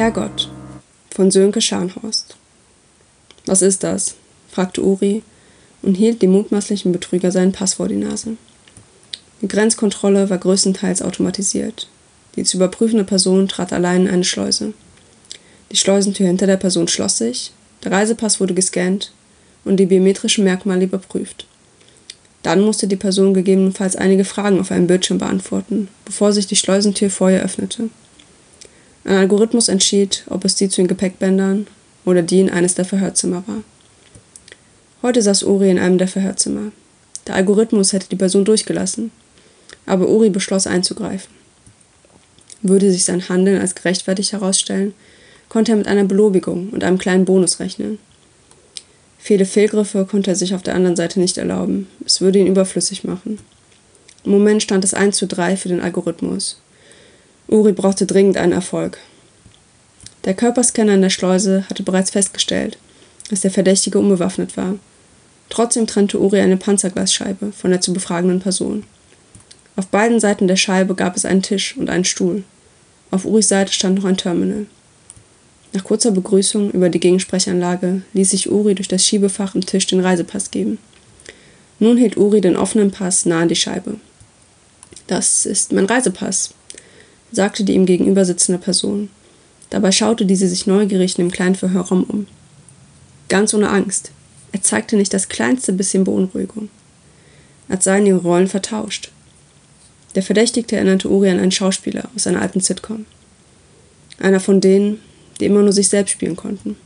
Herrgott von Sönke Scharnhorst. Was ist das? fragte Uri und hielt dem mutmaßlichen Betrüger seinen Pass vor die Nase. Die Grenzkontrolle war größtenteils automatisiert. Die zu überprüfende Person trat allein in eine Schleuse. Die Schleusentür hinter der Person schloss sich, der Reisepass wurde gescannt und die biometrischen Merkmale überprüft. Dann musste die Person gegebenenfalls einige Fragen auf einem Bildschirm beantworten, bevor sich die Schleusentür vor ihr öffnete. Ein Algorithmus entschied, ob es die zu den Gepäckbändern oder die in eines der Verhörzimmer war. Heute saß Uri in einem der Verhörzimmer. Der Algorithmus hätte die Person durchgelassen, aber Uri beschloss einzugreifen. Würde sich sein Handeln als gerechtfertigt herausstellen, konnte er mit einer Belobigung und einem kleinen Bonus rechnen. Viele Fehlgriffe konnte er sich auf der anderen Seite nicht erlauben. Es würde ihn überflüssig machen. Im Moment stand es 1 zu 3 für den Algorithmus. Uri brauchte dringend einen Erfolg. Der Körperscanner in der Schleuse hatte bereits festgestellt, dass der Verdächtige unbewaffnet war. Trotzdem trennte Uri eine Panzerglasscheibe von der zu befragenden Person. Auf beiden Seiten der Scheibe gab es einen Tisch und einen Stuhl. Auf Uris Seite stand noch ein Terminal. Nach kurzer Begrüßung über die Gegensprechanlage ließ sich Uri durch das Schiebefach im Tisch den Reisepass geben. Nun hielt Uri den offenen Pass nah an die Scheibe. Das ist mein Reisepass, sagte die ihm gegenüber sitzende Person. Dabei schaute diese sich neugierig in dem kleinen Verhörraum um. Ganz ohne Angst. Er zeigte nicht das kleinste bisschen Beunruhigung. Als seien ihre Rollen vertauscht. Der Verdächtigte erinnerte Uri an einen Schauspieler aus einer alten Sitcom. Einer von denen, die immer nur sich selbst spielen konnten.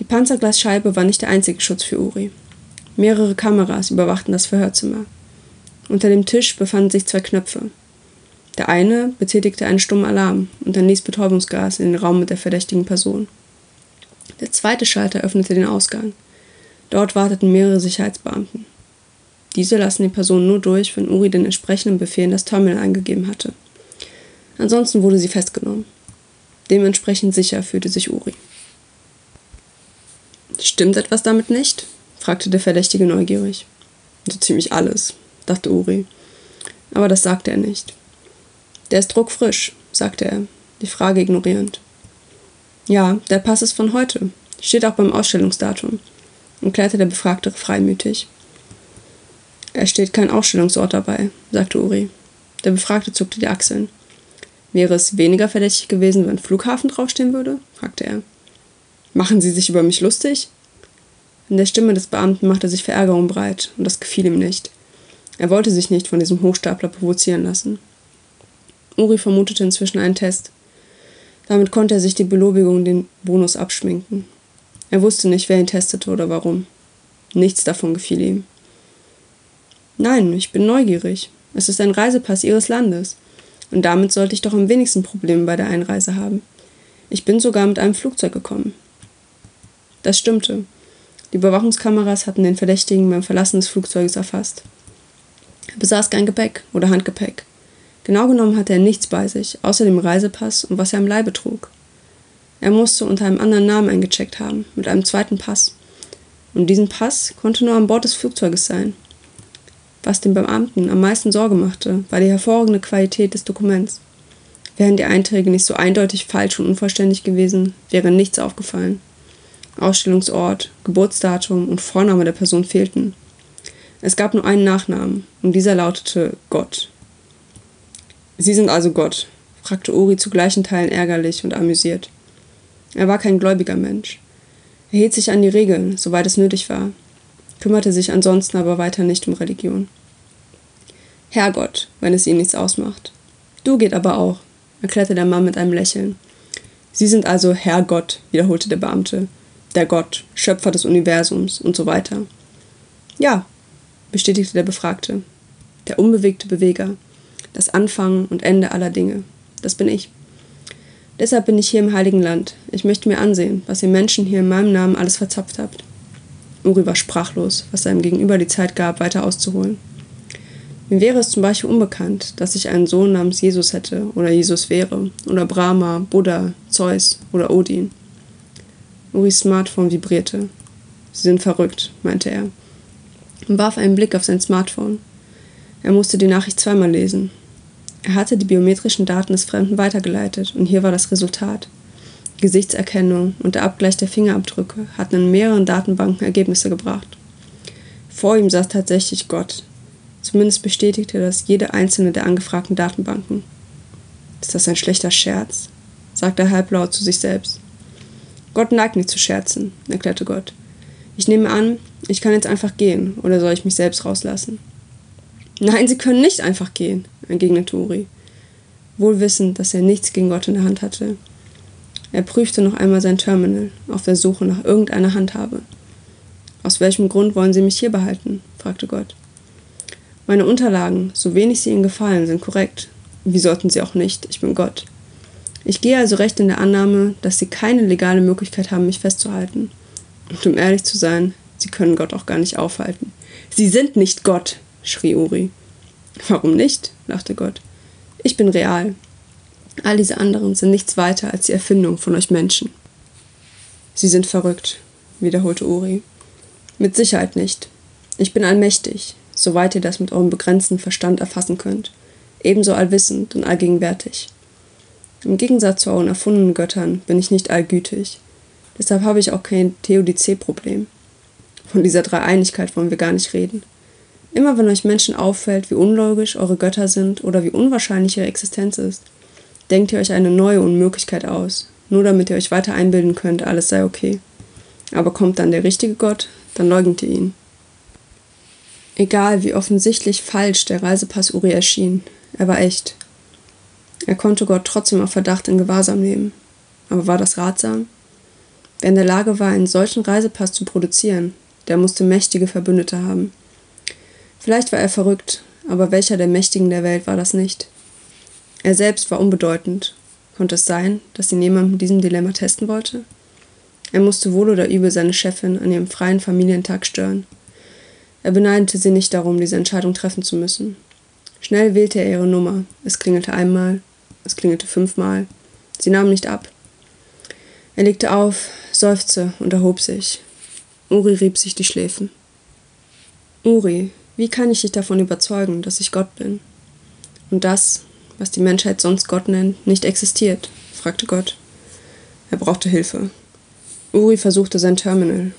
Die Panzerglasscheibe war nicht der einzige Schutz für Uri. Mehrere Kameras überwachten das Verhörzimmer. Unter dem Tisch befanden sich zwei Knöpfe. Der eine betätigte einen stummen Alarm und dann ließ Betäubungsgas in den Raum mit der verdächtigen Person. Der zweite Schalter öffnete den Ausgang. Dort warteten mehrere Sicherheitsbeamten. Diese lassen die Person nur durch, wenn Uri den entsprechenden Befehl in das Terminal eingegeben hatte. Ansonsten wurde sie festgenommen. Dementsprechend sicher fühlte sich Uri. Stimmt etwas damit nicht? fragte der Verdächtige neugierig. So ziemlich alles, dachte Uri. Aber das sagte er nicht. Der ist druckfrisch, sagte er, die Frage ignorierend. Ja, der Pass ist von heute. Steht auch beim Ausstellungsdatum, erklärte der Befragte freimütig. Es steht kein Ausstellungsort dabei, sagte Uri. Der Befragte zuckte die Achseln. Wäre es weniger verdächtig gewesen, wenn Flughafen draufstehen würde? fragte er. Machen Sie sich über mich lustig? In der Stimme des Beamten machte sich Verärgerung breit, und das gefiel ihm nicht. Er wollte sich nicht von diesem Hochstapler provozieren lassen. Uri vermutete inzwischen einen Test. Damit konnte er sich die Belobigung den Bonus abschminken. Er wusste nicht, wer ihn testete oder warum. Nichts davon gefiel ihm. Nein, ich bin neugierig. Es ist ein Reisepass Ihres Landes. Und damit sollte ich doch am wenigsten Probleme bei der Einreise haben. Ich bin sogar mit einem Flugzeug gekommen. Das stimmte. Die Überwachungskameras hatten den Verdächtigen beim Verlassen des Flugzeuges erfasst. Er besaß kein Gepäck oder Handgepäck. Genau genommen hatte er nichts bei sich, außer dem Reisepass und was er am Leibe trug. Er musste unter einem anderen Namen eingecheckt haben, mit einem zweiten Pass. Und diesen Pass konnte nur an Bord des Flugzeuges sein. Was dem Beamten am meisten Sorge machte, war die hervorragende Qualität des Dokuments. Wären die Einträge nicht so eindeutig falsch und unvollständig gewesen, wäre nichts aufgefallen. Ausstellungsort, Geburtsdatum und Vorname der Person fehlten. Es gab nur einen Nachnamen, und dieser lautete Gott. Sie sind also Gott? fragte Uri zu gleichen Teilen ärgerlich und amüsiert. Er war kein gläubiger Mensch. Er hielt sich an die Regeln, soweit es nötig war, kümmerte sich ansonsten aber weiter nicht um Religion. Herrgott, wenn es Ihnen nichts ausmacht. Du geht aber auch, erklärte der Mann mit einem Lächeln. Sie sind also Herrgott, wiederholte der Beamte. Der Gott, Schöpfer des Universums und so weiter. Ja, bestätigte der Befragte. Der unbewegte Beweger. Das Anfang und Ende aller Dinge. Das bin ich. Deshalb bin ich hier im Heiligen Land. Ich möchte mir ansehen, was ihr Menschen hier in meinem Namen alles verzapft habt. Uri war sprachlos, was seinem Gegenüber die Zeit gab, weiter auszuholen. Mir wäre es zum Beispiel unbekannt, dass ich einen Sohn namens Jesus hätte oder Jesus wäre oder Brahma, Buddha, Zeus oder Odin. Uris Smartphone vibrierte. Sie sind verrückt, meinte er und warf einen Blick auf sein Smartphone. Er musste die Nachricht zweimal lesen. Er hatte die biometrischen Daten des Fremden weitergeleitet und hier war das Resultat. Gesichtserkennung und der Abgleich der Fingerabdrücke hatten in mehreren Datenbanken Ergebnisse gebracht. Vor ihm saß tatsächlich Gott. Zumindest bestätigte das jede einzelne der angefragten Datenbanken. Ist das ein schlechter Scherz? sagte er halblaut zu sich selbst. Gott neigt nicht zu Scherzen, erklärte Gott. Ich nehme an, ich kann jetzt einfach gehen, oder soll ich mich selbst rauslassen? Nein, Sie können nicht einfach gehen, entgegnete Uri, wohl wissend, dass er nichts gegen Gott in der Hand hatte. Er prüfte noch einmal sein Terminal, auf der Suche nach irgendeiner Handhabe. Aus welchem Grund wollen Sie mich hier behalten? fragte Gott. Meine Unterlagen, so wenig sie Ihnen gefallen, sind korrekt. Wie sollten sie auch nicht? Ich bin Gott. Ich gehe also recht in der Annahme, dass Sie keine legale Möglichkeit haben, mich festzuhalten. Und um ehrlich zu sein, Sie können Gott auch gar nicht aufhalten. Sie sind nicht Gott, schrie Uri. Warum nicht? lachte Gott. Ich bin real. All diese anderen sind nichts weiter als die Erfindung von euch Menschen. Sie sind verrückt, wiederholte Uri. Mit Sicherheit nicht. Ich bin allmächtig, soweit ihr das mit eurem begrenzten Verstand erfassen könnt, ebenso allwissend und allgegenwärtig. Im Gegensatz zu euren erfundenen Göttern bin ich nicht allgütig. Deshalb habe ich auch kein Theodizee-Problem. Von dieser Dreieinigkeit wollen wir gar nicht reden. Immer wenn euch Menschen auffällt, wie unlogisch eure Götter sind oder wie unwahrscheinlich ihre Existenz ist, denkt ihr euch eine neue Unmöglichkeit aus, nur damit ihr euch weiter einbilden könnt, alles sei okay. Aber kommt dann der richtige Gott, dann leugnet ihr ihn. Egal, wie offensichtlich falsch der Reisepass Uri erschien, er war echt. Er konnte Gott trotzdem auf Verdacht in Gewahrsam nehmen. Aber war das ratsam? Wer in der Lage war, einen solchen Reisepass zu produzieren, der musste mächtige Verbündete haben. Vielleicht war er verrückt, aber welcher der Mächtigen der Welt war das nicht? Er selbst war unbedeutend. Konnte es sein, dass ihn jemand mit diesem Dilemma testen wollte? Er musste wohl oder übel seine Chefin an ihrem freien Familientag stören. Er beneidete sie nicht darum, diese Entscheidung treffen zu müssen. Schnell wählte er ihre Nummer. Es klingelte einmal, es klingelte fünfmal. Sie nahm nicht ab. Er legte auf, seufzte und erhob sich. Uri rieb sich die Schläfen. Uri, wie kann ich dich davon überzeugen, dass ich Gott bin? Und das, was die Menschheit sonst Gott nennt, nicht existiert? fragte Gott. Er brauchte Hilfe. Uri versuchte sein Terminal,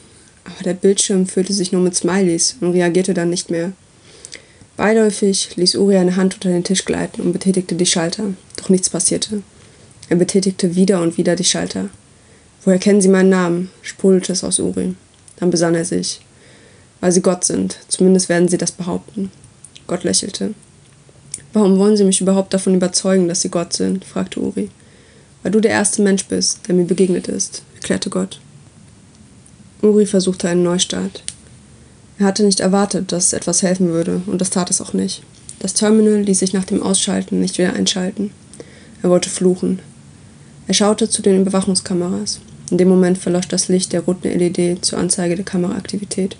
aber der Bildschirm füllte sich nur mit Smileys und reagierte dann nicht mehr. Beiläufig ließ Uri eine Hand unter den Tisch gleiten und betätigte die Schalter, doch nichts passierte. Er betätigte wieder und wieder die Schalter. Woher kennen Sie meinen Namen? sprudelte es aus Uri. Dann besann er sich. Weil Sie Gott sind, zumindest werden Sie das behaupten. Gott lächelte. Warum wollen Sie mich überhaupt davon überzeugen, dass Sie Gott sind? fragte Uri. Weil du der erste Mensch bist, der mir begegnet ist, erklärte Gott. Uri versuchte einen Neustart. Er hatte nicht erwartet, dass etwas helfen würde, und das tat es auch nicht. Das Terminal ließ sich nach dem Ausschalten nicht wieder einschalten. Er wollte fluchen. Er schaute zu den Überwachungskameras. In dem Moment verlosch das Licht der roten LED zur Anzeige der Kameraaktivität.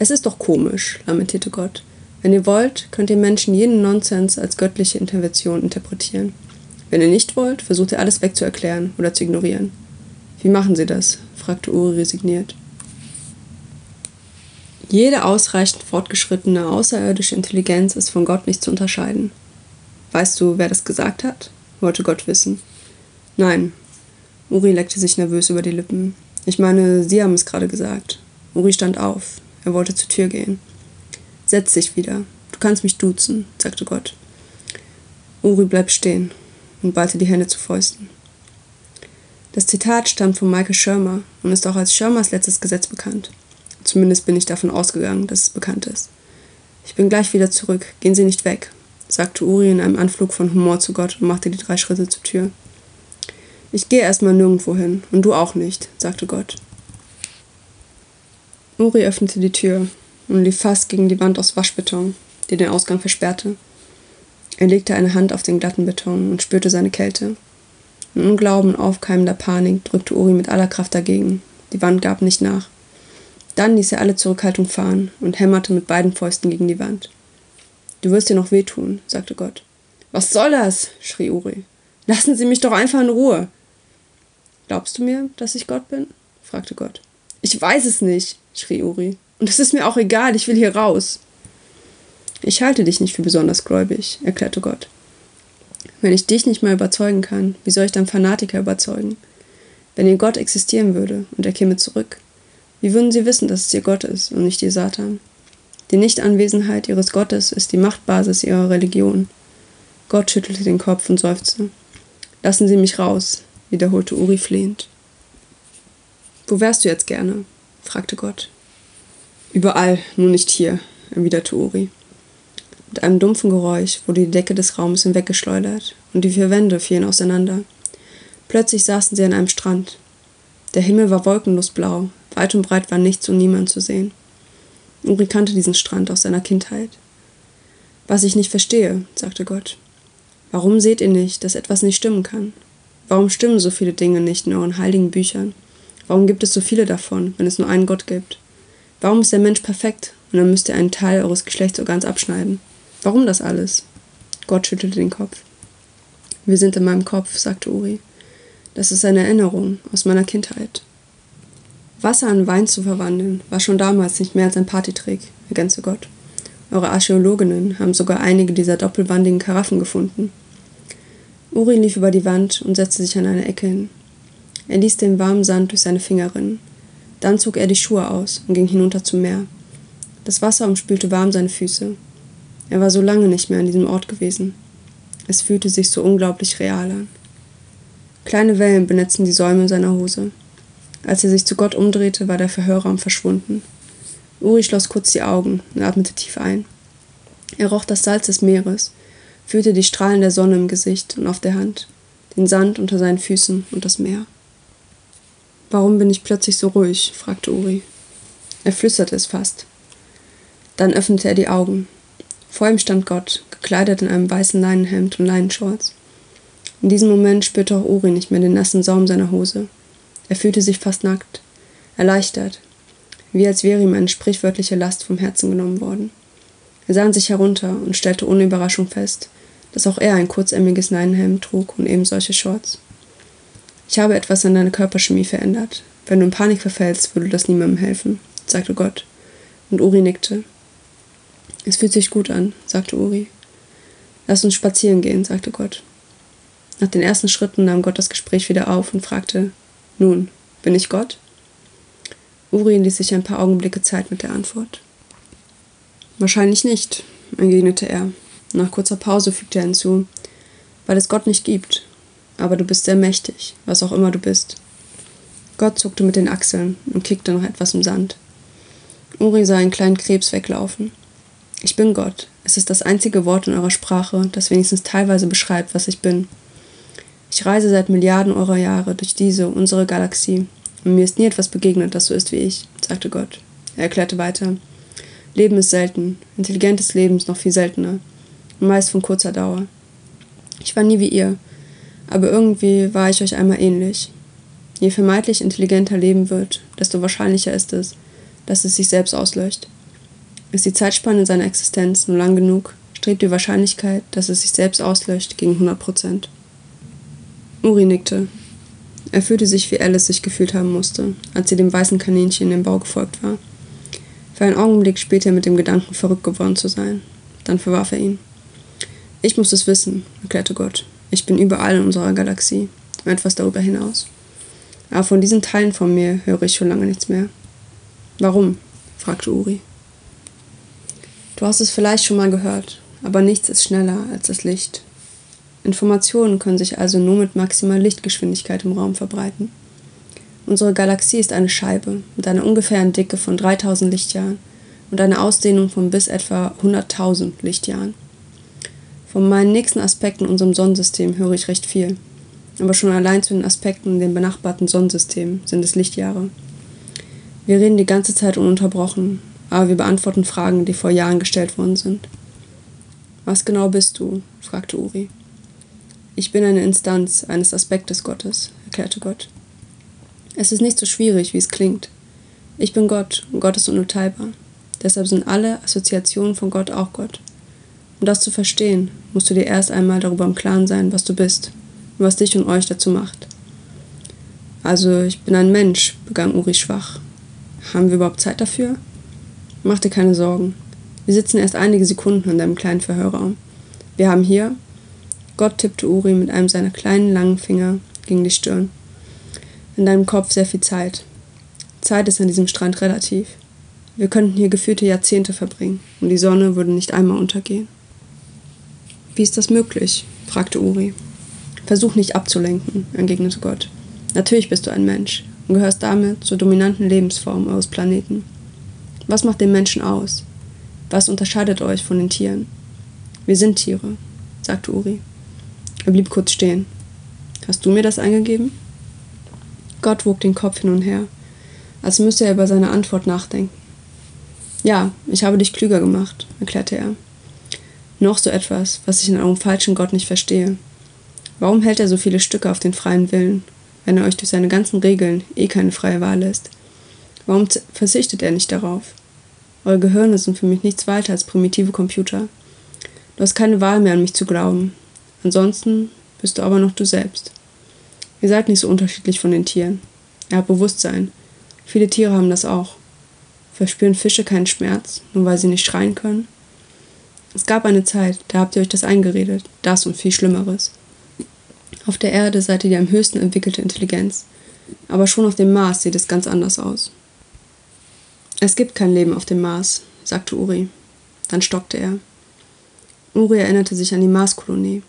Es ist doch komisch, lamentierte Gott. Wenn ihr wollt, könnt ihr Menschen jeden Nonsens als göttliche Intervention interpretieren. Wenn ihr nicht wollt, versucht ihr alles wegzuerklären oder zu ignorieren. Wie machen Sie das? fragte Uri resigniert. Jede ausreichend fortgeschrittene außerirdische Intelligenz ist von Gott nicht zu unterscheiden. Weißt du, wer das gesagt hat? wollte Gott wissen. Nein. Uri leckte sich nervös über die Lippen. Ich meine, Sie haben es gerade gesagt. Uri stand auf. Er wollte zur Tür gehen. Setz dich wieder. Du kannst mich duzen, sagte Gott. Uri bleibt stehen und ballte die Hände zu Fäusten. Das Zitat stammt von Michael Schirmer und ist auch als Schirmers letztes Gesetz bekannt. Zumindest bin ich davon ausgegangen, dass es bekannt ist. Ich bin gleich wieder zurück. Gehen Sie nicht weg, sagte Uri in einem Anflug von Humor zu Gott und machte die drei Schritte zur Tür. Ich gehe erstmal nirgendwo hin und du auch nicht, sagte Gott. Uri öffnete die Tür und lief fast gegen die Wand aus Waschbeton, die den Ausgang versperrte. Er legte eine Hand auf den glatten Beton und spürte seine Kälte. In Unglauben aufkeimender Panik drückte Uri mit aller Kraft dagegen. Die Wand gab nicht nach. Dann ließ er alle Zurückhaltung fahren und hämmerte mit beiden Fäusten gegen die Wand. Du wirst dir noch wehtun, sagte Gott. Was soll das? schrie Uri. Lassen Sie mich doch einfach in Ruhe. Glaubst du mir, dass ich Gott bin? fragte Gott. Ich weiß es nicht, schrie Uri. Und es ist mir auch egal, ich will hier raus. Ich halte dich nicht für besonders gläubig, erklärte Gott. Wenn ich dich nicht mal überzeugen kann, wie soll ich dann Fanatiker überzeugen? Wenn ihr Gott existieren würde und er käme zurück, wie würden sie wissen, dass es ihr Gott ist und nicht ihr Satan? Die Nichtanwesenheit ihres Gottes ist die Machtbasis ihrer Religion. Gott schüttelte den Kopf und seufzte. Lassen Sie mich raus, wiederholte Uri flehend. Wo wärst du jetzt gerne? fragte Gott. Überall, nur nicht hier, erwiderte Uri. Mit einem dumpfen Geräusch wurde die Decke des Raumes hinweggeschleudert und die vier Wände fielen auseinander. Plötzlich saßen sie an einem Strand. Der Himmel war wolkenlos blau, weit und breit war nichts und niemand zu sehen. Uri kannte diesen Strand aus seiner Kindheit. Was ich nicht verstehe, sagte Gott. Warum seht ihr nicht, dass etwas nicht stimmen kann? Warum stimmen so viele Dinge nicht in euren heiligen Büchern? Warum gibt es so viele davon, wenn es nur einen Gott gibt? Warum ist der Mensch perfekt und dann müsst ihr einen Teil eures Geschlechtsorgans abschneiden? Warum das alles? Gott schüttelte den Kopf. Wir sind in meinem Kopf, sagte Uri. Das ist eine Erinnerung aus meiner Kindheit. Wasser in Wein zu verwandeln, war schon damals nicht mehr als ein Partytrick, ergänzte Gott. Eure Archäologinnen haben sogar einige dieser doppelwandigen Karaffen gefunden. Uri lief über die Wand und setzte sich an eine Ecke hin. Er ließ den warmen Sand durch seine Finger rinnen. Dann zog er die Schuhe aus und ging hinunter zum Meer. Das Wasser umspülte warm seine Füße. Er war so lange nicht mehr an diesem Ort gewesen. Es fühlte sich so unglaublich real an. Kleine Wellen benetzten die Säume seiner Hose. Als er sich zu Gott umdrehte, war der Verhörraum verschwunden. Uri schloss kurz die Augen und atmete tief ein. Er roch das Salz des Meeres, fühlte die Strahlen der Sonne im Gesicht und auf der Hand, den Sand unter seinen Füßen und das Meer. Warum bin ich plötzlich so ruhig? fragte Uri. Er flüsterte es fast. Dann öffnete er die Augen. Vor ihm stand Gott, gekleidet in einem weißen Leinenhemd und Leinenshorts. In diesem Moment spürte auch Uri nicht mehr den nassen Saum seiner Hose. Er fühlte sich fast nackt, erleichtert, wie als wäre ihm eine sprichwörtliche Last vom Herzen genommen worden. Er sah an sich herunter und stellte ohne Überraschung fest, dass auch er ein kurzämmiges Leinenhemd trug und eben solche Shorts. Ich habe etwas an deiner Körperchemie verändert. Wenn du in Panik verfällst, würde das niemandem helfen, sagte Gott. Und Uri nickte. Es fühlt sich gut an, sagte Uri. Lass uns spazieren gehen, sagte Gott. Nach den ersten Schritten nahm Gott das Gespräch wieder auf und fragte, nun, bin ich Gott? Uri ließ sich ein paar Augenblicke Zeit mit der Antwort. Wahrscheinlich nicht, entgegnete er. Nach kurzer Pause fügte er hinzu, weil es Gott nicht gibt. Aber du bist sehr mächtig, was auch immer du bist. Gott zuckte mit den Achseln und kickte noch etwas im Sand. Uri sah einen kleinen Krebs weglaufen. Ich bin Gott. Es ist das einzige Wort in eurer Sprache, das wenigstens teilweise beschreibt, was ich bin. Ich reise seit Milliarden eurer Jahre durch diese, unsere Galaxie, und mir ist nie etwas begegnet, das so ist wie ich, sagte Gott. Er erklärte weiter. Leben ist selten, intelligentes Leben ist noch viel seltener, meist von kurzer Dauer. Ich war nie wie ihr, aber irgendwie war ich euch einmal ähnlich. Je vermeintlich intelligenter Leben wird, desto wahrscheinlicher ist es, dass es sich selbst auslöscht. Ist die Zeitspanne seiner Existenz nur lang genug, strebt die Wahrscheinlichkeit, dass es sich selbst auslöscht, gegen 100 Prozent. Uri nickte. Er fühlte sich, wie Alice sich gefühlt haben musste, als sie dem weißen Kaninchen im Bau gefolgt war. Für einen Augenblick spielte er mit dem Gedanken, verrückt geworden zu sein. Dann verwarf er ihn. Ich muss es wissen, erklärte Gott. Ich bin überall in unserer Galaxie und etwas darüber hinaus. Aber von diesen Teilen von mir höre ich schon lange nichts mehr. Warum? fragte Uri. Du hast es vielleicht schon mal gehört, aber nichts ist schneller als das Licht. Informationen können sich also nur mit maximaler Lichtgeschwindigkeit im Raum verbreiten. Unsere Galaxie ist eine Scheibe mit einer ungefähren Dicke von 3000 Lichtjahren und einer Ausdehnung von bis etwa 100.000 Lichtjahren. Von meinen nächsten Aspekten in unserem Sonnensystem höre ich recht viel, aber schon allein zu den Aspekten in den benachbarten Sonnensystemen sind es Lichtjahre. Wir reden die ganze Zeit ununterbrochen aber wir beantworten Fragen, die vor Jahren gestellt worden sind. Was genau bist du? fragte Uri. Ich bin eine Instanz eines Aspektes Gottes, erklärte Gott. Es ist nicht so schwierig, wie es klingt. Ich bin Gott und Gott ist unteilbar. Deshalb sind alle Assoziationen von Gott auch Gott. Um das zu verstehen, musst du dir erst einmal darüber im Klaren sein, was du bist und was dich und euch dazu macht. Also, ich bin ein Mensch, begann Uri schwach. Haben wir überhaupt Zeit dafür? Mach dir keine Sorgen. Wir sitzen erst einige Sekunden in deinem kleinen Verhörraum. Wir haben hier, Gott tippte Uri mit einem seiner kleinen, langen Finger gegen die Stirn. In deinem Kopf sehr viel Zeit. Zeit ist an diesem Strand relativ. Wir könnten hier geführte Jahrzehnte verbringen und die Sonne würde nicht einmal untergehen. Wie ist das möglich? fragte Uri. Versuch nicht abzulenken, entgegnete Gott. Natürlich bist du ein Mensch und gehörst damit zur dominanten Lebensform eures Planeten. Was macht den Menschen aus? Was unterscheidet euch von den Tieren? Wir sind Tiere, sagte Uri. Er blieb kurz stehen. Hast du mir das eingegeben? Gott wog den Kopf hin und her, als müsse er über seine Antwort nachdenken. Ja, ich habe dich klüger gemacht, erklärte er. Noch so etwas, was ich in eurem falschen Gott nicht verstehe. Warum hält er so viele Stücke auf den freien Willen, wenn er euch durch seine ganzen Regeln eh keine freie Wahl lässt? Warum verzichtet er nicht darauf? Eure Gehirne sind für mich nichts weiter als primitive Computer. Du hast keine Wahl mehr an mich zu glauben. Ansonsten bist du aber noch du selbst. Ihr seid nicht so unterschiedlich von den Tieren. Er hat Bewusstsein. Viele Tiere haben das auch. Verspüren Fische keinen Schmerz, nur weil sie nicht schreien können? Es gab eine Zeit, da habt ihr euch das eingeredet, das und viel Schlimmeres. Auf der Erde seid ihr die am höchsten entwickelte Intelligenz, aber schon auf dem Mars sieht es ganz anders aus. Es gibt kein Leben auf dem Mars, sagte Uri. Dann stockte er. Uri erinnerte sich an die Marskolonie.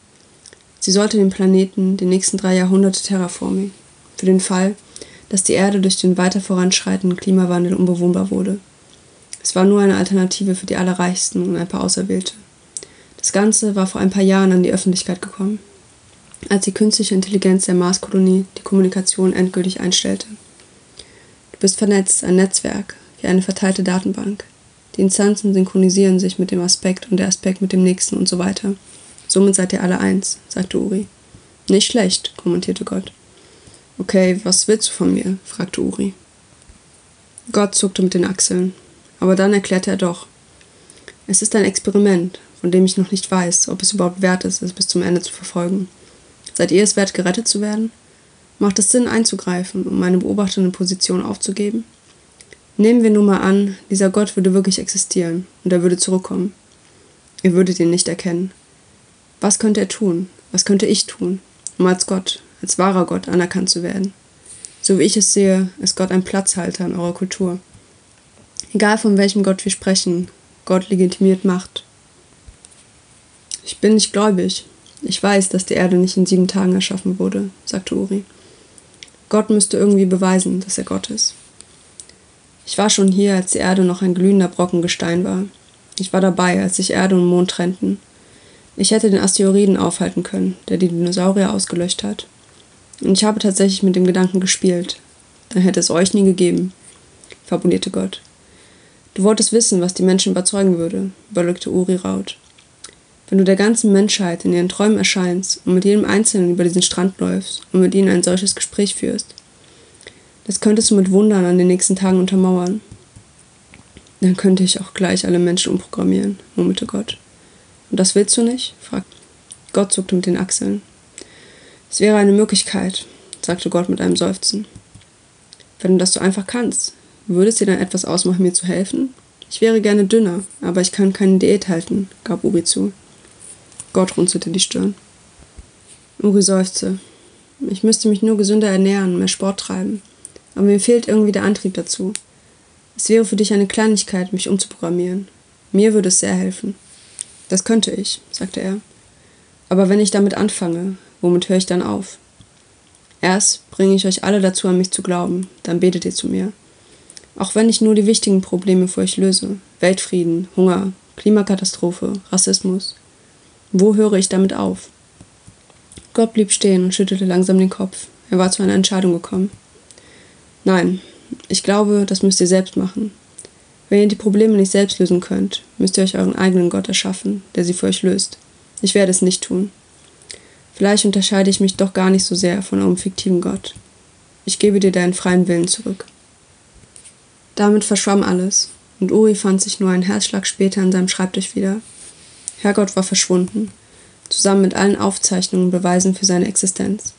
Sie sollte den Planeten die nächsten drei Jahrhunderte terraformen, für den Fall, dass die Erde durch den weiter voranschreitenden Klimawandel unbewohnbar wurde. Es war nur eine Alternative für die Allerreichsten und ein paar Auserwählte. Das Ganze war vor ein paar Jahren an die Öffentlichkeit gekommen, als die künstliche Intelligenz der Marskolonie die Kommunikation endgültig einstellte. Du bist vernetzt, ein Netzwerk, wie eine verteilte Datenbank. Die Instanzen synchronisieren sich mit dem Aspekt und der Aspekt mit dem nächsten und so weiter. Somit seid ihr alle eins, sagte Uri. Nicht schlecht, kommentierte Gott. Okay, was willst du von mir? fragte Uri. Gott zuckte mit den Achseln, aber dann erklärte er doch. Es ist ein Experiment, von dem ich noch nicht weiß, ob es überhaupt wert ist, es bis zum Ende zu verfolgen. Seid ihr es wert, gerettet zu werden? Macht es Sinn, einzugreifen, um meine beobachtende Position aufzugeben? Nehmen wir nun mal an, dieser Gott würde wirklich existieren und er würde zurückkommen. Ihr würdet ihn nicht erkennen. Was könnte er tun? Was könnte ich tun, um als Gott, als wahrer Gott anerkannt zu werden? So wie ich es sehe, ist Gott ein Platzhalter in eurer Kultur. Egal von welchem Gott wir sprechen, Gott legitimiert Macht. Ich bin nicht gläubig. Ich weiß, dass die Erde nicht in sieben Tagen erschaffen wurde, sagte Uri. Gott müsste irgendwie beweisen, dass er Gott ist. Ich war schon hier, als die Erde noch ein glühender Brocken Gestein war. Ich war dabei, als sich Erde und Mond trennten. Ich hätte den Asteroiden aufhalten können, der die Dinosaurier ausgelöscht hat. Und ich habe tatsächlich mit dem Gedanken gespielt. Dann hätte es euch nie gegeben, fabulierte Gott. Du wolltest wissen, was die Menschen überzeugen würde, überlegte Uri Raut. Wenn du der ganzen Menschheit in ihren Träumen erscheinst und mit jedem Einzelnen über diesen Strand läufst und mit ihnen ein solches Gespräch führst, das könntest du mit Wundern an den nächsten Tagen untermauern. Dann könnte ich auch gleich alle Menschen umprogrammieren, murmelte Gott. Und das willst du nicht? fragte Gott zuckte mit den Achseln. Es wäre eine Möglichkeit, sagte Gott mit einem Seufzen. Wenn du das so einfach kannst, würde es dir dann etwas ausmachen, mir zu helfen? Ich wäre gerne dünner, aber ich kann keine Diät halten, gab Uri zu. Gott runzelte die Stirn. Uri seufzte. Ich müsste mich nur gesünder ernähren, mehr Sport treiben. Aber mir fehlt irgendwie der Antrieb dazu. Es wäre für dich eine Kleinigkeit, mich umzuprogrammieren. Mir würde es sehr helfen. Das könnte ich, sagte er. Aber wenn ich damit anfange, womit höre ich dann auf? Erst bringe ich euch alle dazu, an mich zu glauben, dann betet ihr zu mir. Auch wenn ich nur die wichtigen Probleme für euch löse. Weltfrieden, Hunger, Klimakatastrophe, Rassismus. Wo höre ich damit auf? Gott blieb stehen und schüttelte langsam den Kopf. Er war zu einer Entscheidung gekommen. Nein, ich glaube, das müsst ihr selbst machen. Wenn ihr die Probleme nicht selbst lösen könnt, müsst ihr euch euren eigenen Gott erschaffen, der sie für euch löst. Ich werde es nicht tun. Vielleicht unterscheide ich mich doch gar nicht so sehr von eurem fiktiven Gott. Ich gebe dir deinen freien Willen zurück. Damit verschwamm alles, und Uri fand sich nur einen Herzschlag später an seinem Schreibtisch wieder. Herrgott war verschwunden, zusammen mit allen Aufzeichnungen und Beweisen für seine Existenz.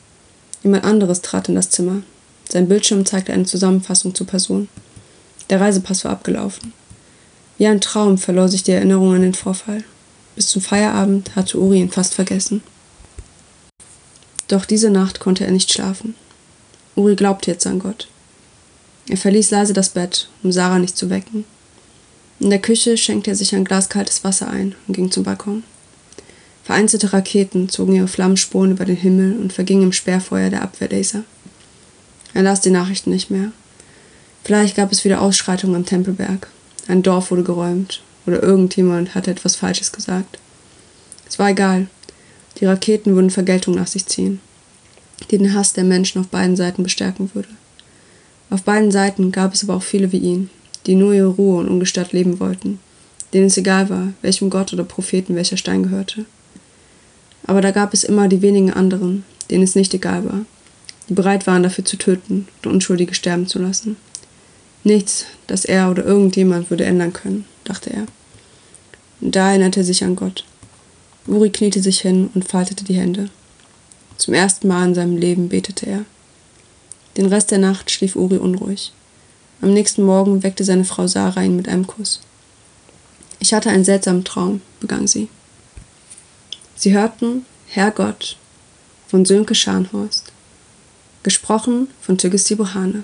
Jemand anderes trat in das Zimmer, sein Bildschirm zeigte eine Zusammenfassung zur Person. Der Reisepass war abgelaufen. Wie ein Traum verlor sich die Erinnerung an den Vorfall. Bis zum Feierabend hatte Uri ihn fast vergessen. Doch diese Nacht konnte er nicht schlafen. Uri glaubte jetzt an Gott. Er verließ leise das Bett, um Sarah nicht zu wecken. In der Küche schenkte er sich ein Glas kaltes Wasser ein und ging zum Balkon. Vereinzelte Raketen zogen ihre Flammenspuren über den Himmel und vergingen im Sperrfeuer der Abwehrlaser. Er las die Nachrichten nicht mehr. Vielleicht gab es wieder Ausschreitungen am Tempelberg. Ein Dorf wurde geräumt oder irgendjemand hatte etwas Falsches gesagt. Es war egal. Die Raketen würden Vergeltung nach sich ziehen, die den Hass der Menschen auf beiden Seiten bestärken würde. Auf beiden Seiten gab es aber auch viele wie ihn, die nur ihre Ruhe und ungestört leben wollten, denen es egal war, welchem Gott oder Propheten welcher Stein gehörte. Aber da gab es immer die wenigen anderen, denen es nicht egal war, die bereit waren dafür zu töten und Unschuldige sterben zu lassen. Nichts, das er oder irgendjemand würde ändern können, dachte er. Und da erinnerte er sich an Gott. Uri kniete sich hin und faltete die Hände. Zum ersten Mal in seinem Leben betete er. Den Rest der Nacht schlief Uri unruhig. Am nächsten Morgen weckte seine Frau Sarah ihn mit einem Kuss. Ich hatte einen seltsamen Traum, begann sie. Sie hörten Herr Gott von Sönke Scharnhorst, gesprochen von Tügesti Bohane.